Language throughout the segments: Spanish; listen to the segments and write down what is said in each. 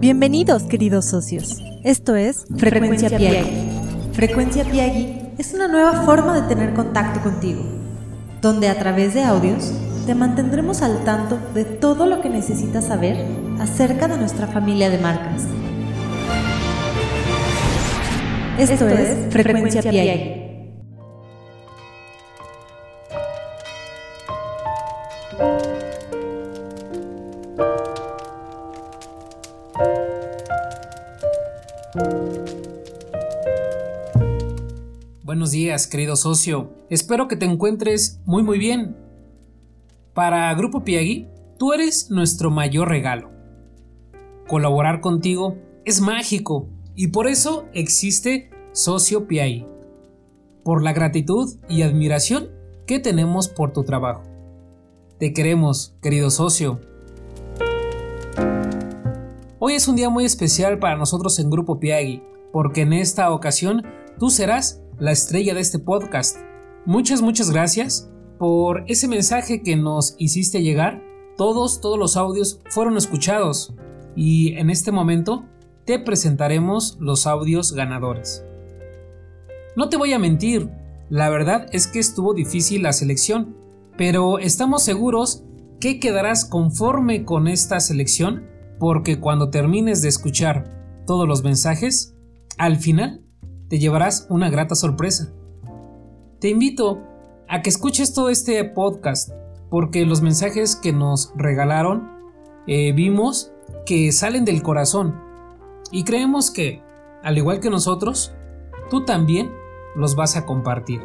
Bienvenidos, queridos socios. Esto es Frecuencia, Piagui. Frecuencia Piagui es una nueva forma de tener contacto contigo, donde a través de audios te mantendremos al tanto de todo lo que necesitas saber acerca de nuestra familia de marcas. Esto, es Frecuencia, Frecuencia Buenos días, querido socio. Espero que te encuentres muy muy bien. Para Grupo Piagui, tú eres nuestro mayor regalo. Colaborar contigo es mágico y por eso existe Socio Piagui. Por la gratitud y admiración que tenemos por tu trabajo. Te queremos, querido socio. Hoy es un día muy especial para nosotros en Grupo Piagui, porque en esta ocasión tú serás la estrella de este podcast. Muchas, muchas gracias por ese mensaje que nos hiciste llegar. Todos, todos los audios fueron escuchados y en este momento te presentaremos los audios ganadores. No te voy a mentir, la verdad es que estuvo difícil la selección, pero estamos seguros que quedarás conforme con esta selección porque cuando termines de escuchar todos los mensajes, al final te llevarás una grata sorpresa. Te invito a que escuches todo este podcast porque los mensajes que nos regalaron eh, vimos que salen del corazón y creemos que, al igual que nosotros, tú también los vas a compartir.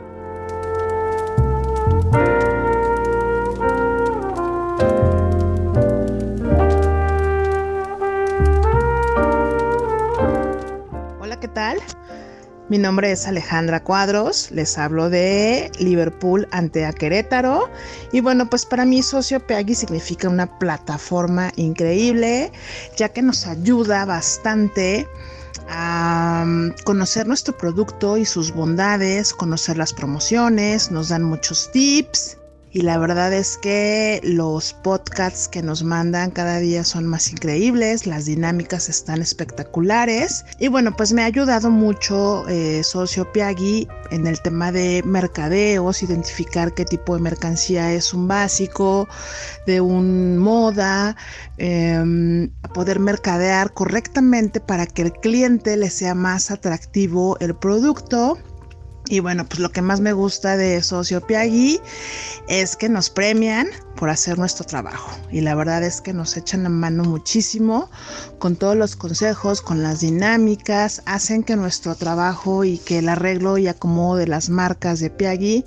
Mi nombre es Alejandra Cuadros, les hablo de Liverpool ante a Querétaro. Y bueno, pues para mí Socio Peagui significa una plataforma increíble ya que nos ayuda bastante a mm, conocer nuestro producto y sus bondades, conocer las promociones, nos dan muchos tips y la verdad es que los podcasts que nos mandan cada día son más increíbles, las dinámicas están espectaculares y bueno, pues me ha ayudado mucho eh, Socio Piagui en el tema de mercadeos, identificar qué tipo de mercancía es un básico, de un moda, em, poder mercadear correctamente para que el cliente le sea más atractivo el producto y bueno, pues lo que más me gusta de Socio Piagui es que nos premian por hacer nuestro trabajo. Y la verdad es que nos echan la mano muchísimo con todos los consejos, con las dinámicas, hacen que nuestro trabajo y que el arreglo y acomodo de las marcas de Piagui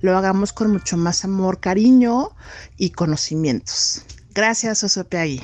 lo hagamos con mucho más amor, cariño y conocimientos. Gracias, Socio Piagui.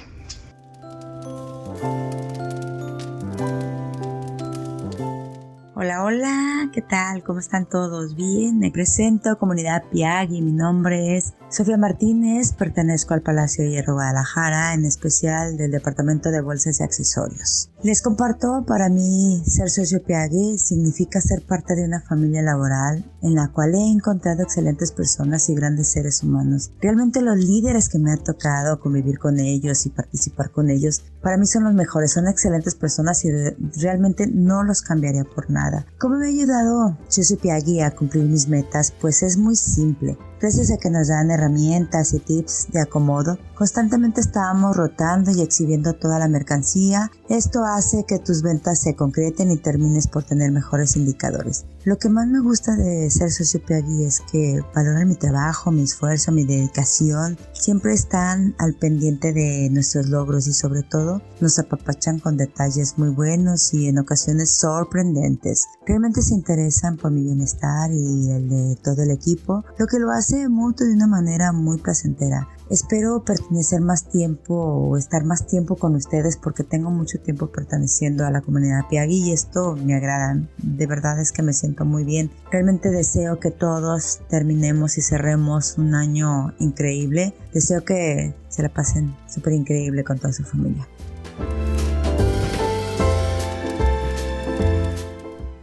Hola, hola, ¿qué tal? ¿Cómo están todos? Bien, me presento, comunidad Piagui, mi nombre es Sofía Martínez, pertenezco al Palacio de Hierro Guadalajara, en especial del Departamento de Bolsas y Accesorios. Les comparto, para mí ser socio Piagui significa ser parte de una familia laboral en la cual he encontrado excelentes personas y grandes seres humanos. Realmente los líderes que me ha tocado convivir con ellos y participar con ellos, para mí son los mejores, son excelentes personas y realmente no los cambiaría por nada. ¿Cómo me ha ayudado Socio Piagui a cumplir mis metas? Pues es muy simple. Gracias a que nos dan herramientas y tips de acomodo, constantemente estábamos rotando y exhibiendo toda la mercancía. Esto hace que tus ventas se concreten y termines por tener mejores indicadores. Lo que más me gusta de ser socio Piagui es que valoran mi trabajo, mi esfuerzo, mi dedicación. Siempre están al pendiente de nuestros logros y sobre todo nos apapachan con detalles muy buenos y en ocasiones sorprendentes. Realmente se interesan por mi bienestar y el de todo el equipo, lo que lo hace mutuo de una manera muy placentera. Espero pertenecer más tiempo o estar más tiempo con ustedes porque tengo mucho tiempo perteneciendo a la comunidad Piagui y esto me agrada. De verdad es que me siento muy bien. Realmente deseo que todos terminemos y cerremos un año increíble. Deseo que se la pasen súper increíble con toda su familia.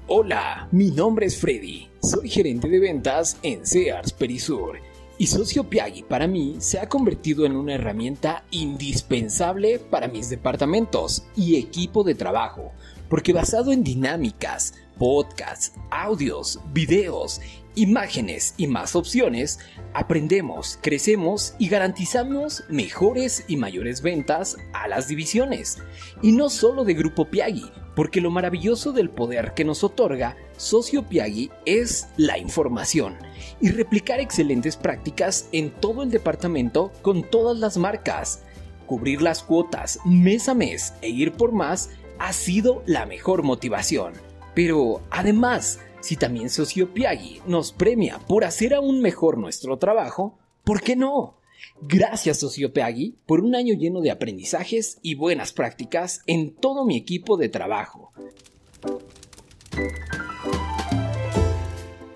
Hola, mi nombre es Freddy. Soy gerente de ventas en Sears Perisur Y Socio Piagui para mí se ha convertido en una herramienta indispensable para mis departamentos y equipo de trabajo, porque basado en dinámicas, podcasts, audios, videos, imágenes y más opciones, aprendemos, crecemos y garantizamos mejores y mayores ventas a las divisiones. Y no solo de Grupo Piagui, porque lo maravilloso del poder que nos otorga Socio Piagui es la información y replicar excelentes prácticas en todo el departamento con todas las marcas. Cubrir las cuotas mes a mes e ir por más ha sido la mejor motivación. Pero además, si también Socio Piagui nos premia por hacer aún mejor nuestro trabajo, ¿por qué no? Gracias Socio Piagui por un año lleno de aprendizajes y buenas prácticas en todo mi equipo de trabajo.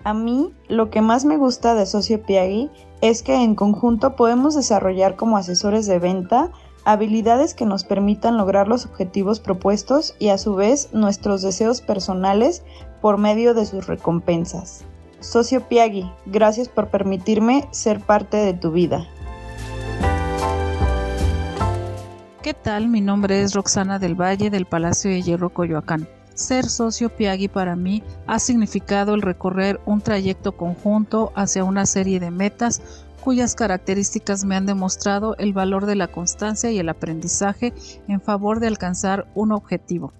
A mí, lo que más me gusta de Socio Piagui es que en conjunto podemos desarrollar como asesores de venta habilidades que nos permitan lograr los objetivos propuestos y a su vez nuestros deseos personales por medio de sus recompensas. Socio Piagui, gracias por permitirme ser parte de tu vida. ¿Qué tal? Mi nombre es Roxana del Valle del Palacio de Hierro Coyoacán. Ser socio Piagui para mí ha significado el recorrer un trayecto conjunto hacia una serie de metas cuyas características me han demostrado el valor de la constancia y el aprendizaje en favor de alcanzar un objetivo.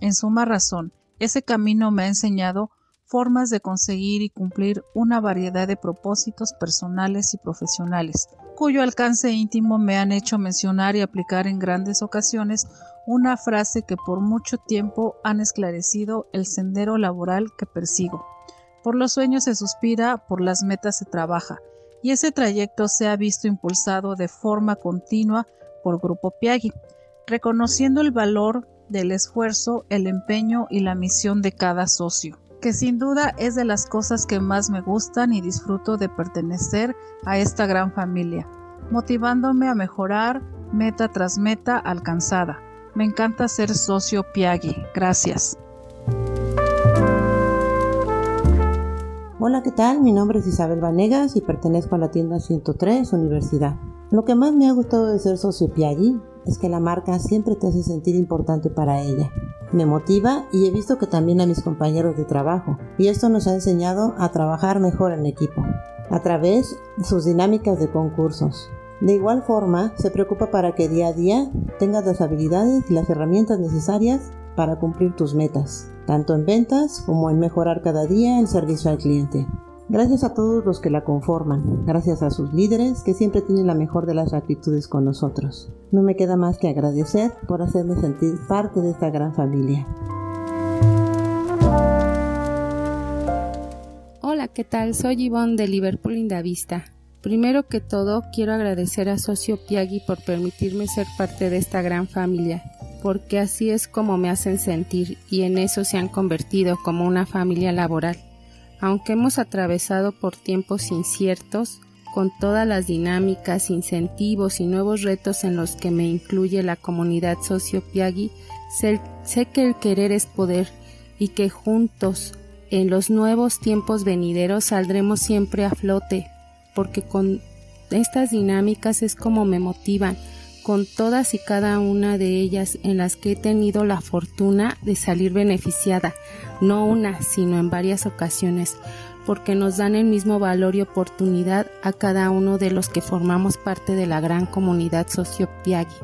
En suma razón, ese camino me ha enseñado formas de conseguir y cumplir una variedad de propósitos personales y profesionales, cuyo alcance íntimo me han hecho mencionar y aplicar en grandes ocasiones una frase que por mucho tiempo han esclarecido el sendero laboral que persigo. Por los sueños se suspira, por las metas se trabaja, y ese trayecto se ha visto impulsado de forma continua por Grupo Piagui, reconociendo el valor del esfuerzo, el empeño y la misión de cada socio, que sin duda es de las cosas que más me gustan y disfruto de pertenecer a esta gran familia, motivándome a mejorar meta tras meta alcanzada. Me encanta ser socio Piagui. Gracias. Hola, ¿qué tal? Mi nombre es Isabel Vanegas y pertenezco a la tienda 103 Universidad. Lo que más me ha gustado de ser socio Piaggi es que la marca siempre te hace sentir importante para ella. Me motiva y he visto que también a mis compañeros de trabajo. Y esto nos ha enseñado a trabajar mejor en equipo, a través de sus dinámicas de concursos. De igual forma, se preocupa para que día a día tengas las habilidades y las herramientas necesarias para cumplir tus metas, tanto en ventas como en mejorar cada día el servicio al cliente. Gracias a todos los que la conforman, gracias a sus líderes que siempre tienen la mejor de las actitudes con nosotros. No me queda más que agradecer por hacerme sentir parte de esta gran familia. Hola, ¿qué tal? Soy Yvonne de Liverpool Indavista. Primero que todo, quiero agradecer a Socio Piagui por permitirme ser parte de esta gran familia porque así es como me hacen sentir y en eso se han convertido como una familia laboral. Aunque hemos atravesado por tiempos inciertos, con todas las dinámicas, incentivos y nuevos retos en los que me incluye la comunidad socio Piagui, sé, sé que el querer es poder y que juntos en los nuevos tiempos venideros saldremos siempre a flote, porque con estas dinámicas es como me motivan con todas y cada una de ellas en las que he tenido la fortuna de salir beneficiada, no una, sino en varias ocasiones, porque nos dan el mismo valor y oportunidad a cada uno de los que formamos parte de la gran comunidad socio Piagui.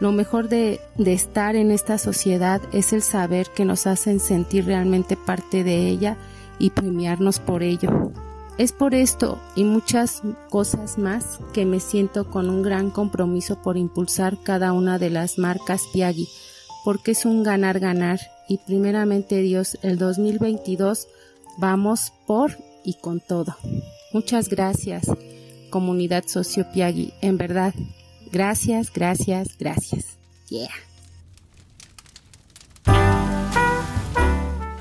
Lo mejor de, de, estar en esta sociedad es el saber que nos hacen sentir realmente parte de ella y premiarnos por ello. Es por esto y muchas cosas más que me siento con un gran compromiso por impulsar cada una de las marcas Piagui, porque es un ganar-ganar y primeramente Dios, el 2022 vamos por y con todo. Muchas gracias, comunidad socio Piagui, en verdad. Gracias, gracias, gracias. Yeah.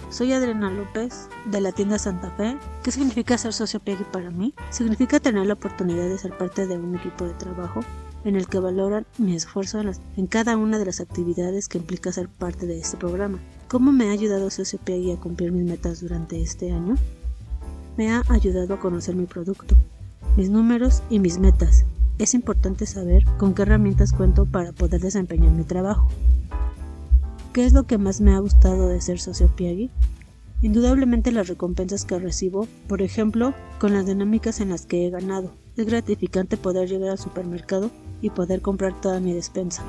Soy Adriana López de la tienda Santa Fe. ¿Qué significa ser socio Piagui para mí? Significa tener la oportunidad de ser parte de un equipo de trabajo en el que valoran mi esfuerzo en, cada una de las actividades que implica ser parte de este programa. ¿Cómo me ha ayudado Socio Piagui a cumplir mis metas durante este año? Me ha ayudado a conocer mi producto, mis números y mis metas. Es importante saber con qué herramientas cuento para poder desempeñar mi trabajo. ¿Qué es lo que más me ha gustado de ser socio Piagui? Indudablemente las recompensas que recibo, por ejemplo, con las dinámicas en las que he ganado. Es gratificante poder llegar al supermercado y poder comprar toda mi despensa.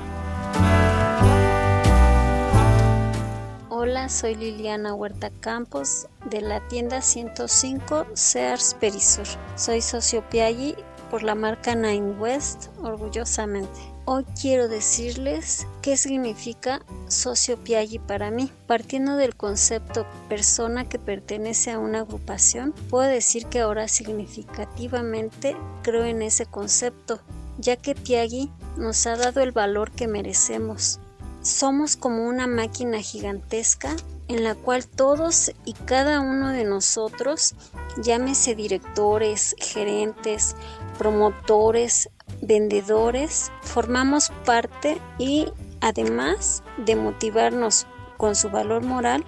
Hola, soy Liliana Huerta Campos de la tienda 105 Sears Perisur. Soy socio Piaggi por la marca Nine West, orgullosamente. Hoy quiero decirles qué significa socio Piaggi para mí. Partiendo del concepto persona que pertenece a una agrupación, puedo decir que ahora significativamente creo en ese concepto, ya que Piaggi nos ha dado el valor que merecemos. Somos como una máquina gigantesca en la cual todos y cada uno de nosotros, llámese directores, gerentes, promotores, vendedores, formamos parte y además de motivarnos con su valor moral,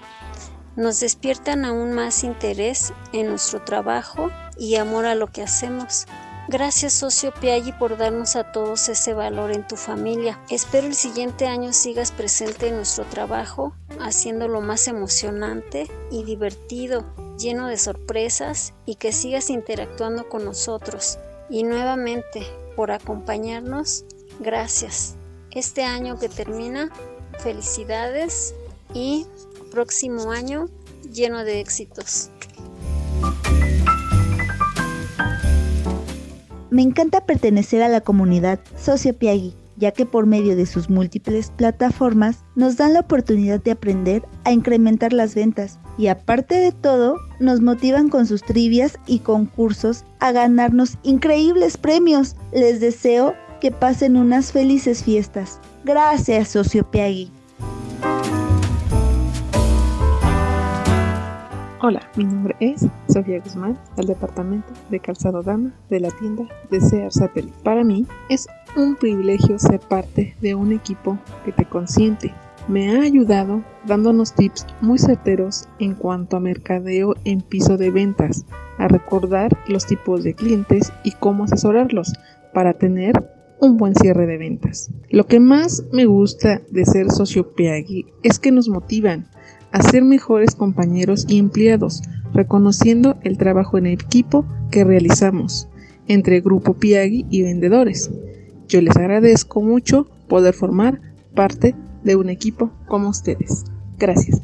nos despiertan aún más interés en nuestro trabajo y amor a lo que hacemos. Gracias socio Piaggi por darnos a todos ese valor en tu familia. Espero el siguiente año sigas presente en nuestro trabajo, haciéndolo más emocionante y divertido, lleno de sorpresas y que sigas interactuando con nosotros. Y nuevamente, por acompañarnos, gracias. Este año que termina, felicidades y próximo año lleno de éxitos. Me encanta pertenecer a la comunidad Socio Piagui, ya que por medio de sus múltiples plataformas nos dan la oportunidad de aprender a incrementar las ventas y aparte de todo nos motivan con sus trivias y concursos a ganarnos increíbles premios. Les deseo que pasen unas felices fiestas. Gracias, Socio Hola, mi nombre es Sofía Guzmán, del departamento de Calzado Dama de la tienda de Sear Satellite. Para mí es un privilegio ser parte de un equipo que te consiente. Me ha ayudado dándonos tips muy certeros en cuanto a mercadeo en piso de ventas, a recordar los tipos de clientes y cómo asesorarlos para tener un buen cierre de ventas. Lo que más me gusta de ser socio Piagui es que nos motivan a ser mejores compañeros y empleados, reconociendo el trabajo en equipo que realizamos entre Grupo Piagui y vendedores. Yo les agradezco mucho poder formar parte de un equipo como ustedes. Gracias.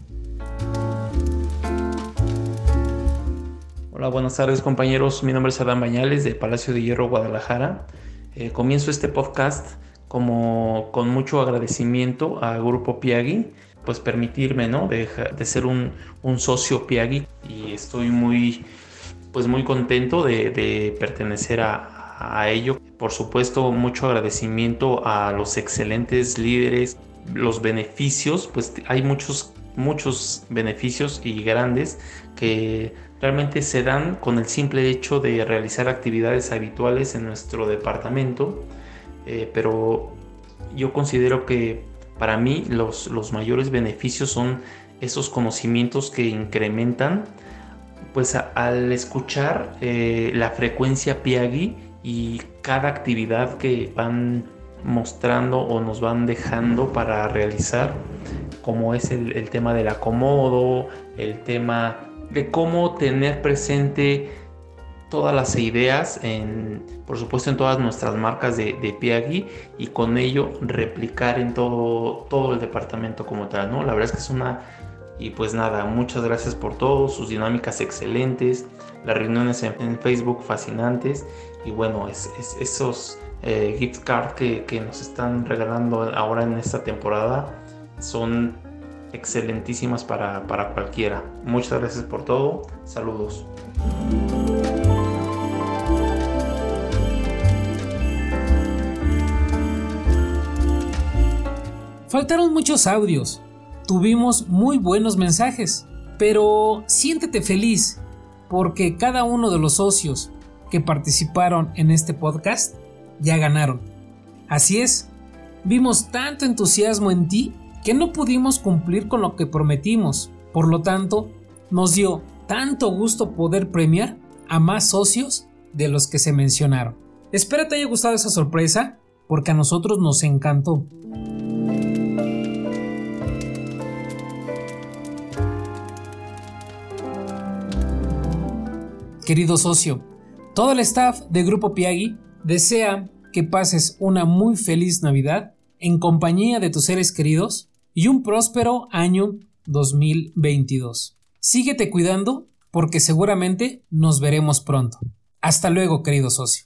Hola, buenas tardes compañeros. Mi nombre es Adán Bañales de Palacio de Hierro, Guadalajara. Eh, comienzo este podcast como con mucho agradecimiento a Grupo Piagui pues permitirme, ¿no? De, ser un, socio Piagui y estoy muy, pues muy contento de, pertenecer a, ello. Por supuesto, mucho agradecimiento a los excelentes líderes, los beneficios, pues hay muchos, muchos beneficios y grandes que realmente se dan con el simple hecho de realizar actividades habituales en nuestro departamento, eh, pero yo considero que para mí los, mayores beneficios son esos conocimientos que incrementan pues al escuchar eh, la frecuencia Piagui y cada actividad que van mostrando o nos van dejando para realizar, como es el, el tema del acomodo, el tema de cómo tener presente todas las ideas, en, por supuesto en todas nuestras marcas de, de y con ello replicar en todo, todo el departamento como tal, ¿no? La verdad es que es una... Y pues nada, muchas gracias por todo, sus dinámicas excelentes, las reuniones en, Facebook fascinantes y bueno, es, esos eh, gift cards que, que nos están regalando ahora en esta temporada son excelentísimas para, para cualquiera. Muchas gracias por todo, saludos. Faltaron muchos audios, tuvimos muy buenos mensajes, pero siéntete feliz porque cada uno de los socios que participaron en este podcast ya ganaron. Así es, vimos tanto entusiasmo en ti que no pudimos cumplir con lo que prometimos. Por lo tanto, nos dio tanto gusto poder premiar a más socios de los que se mencionaron. Espero te haya gustado esa sorpresa porque a nosotros nos encantó. Querido socio, todo el staff de Grupo Piagui desea que pases una muy feliz Navidad en compañía de tus seres queridos y un próspero año 2022. Síguete cuidando porque seguramente nos veremos pronto. Hasta luego, querido socio.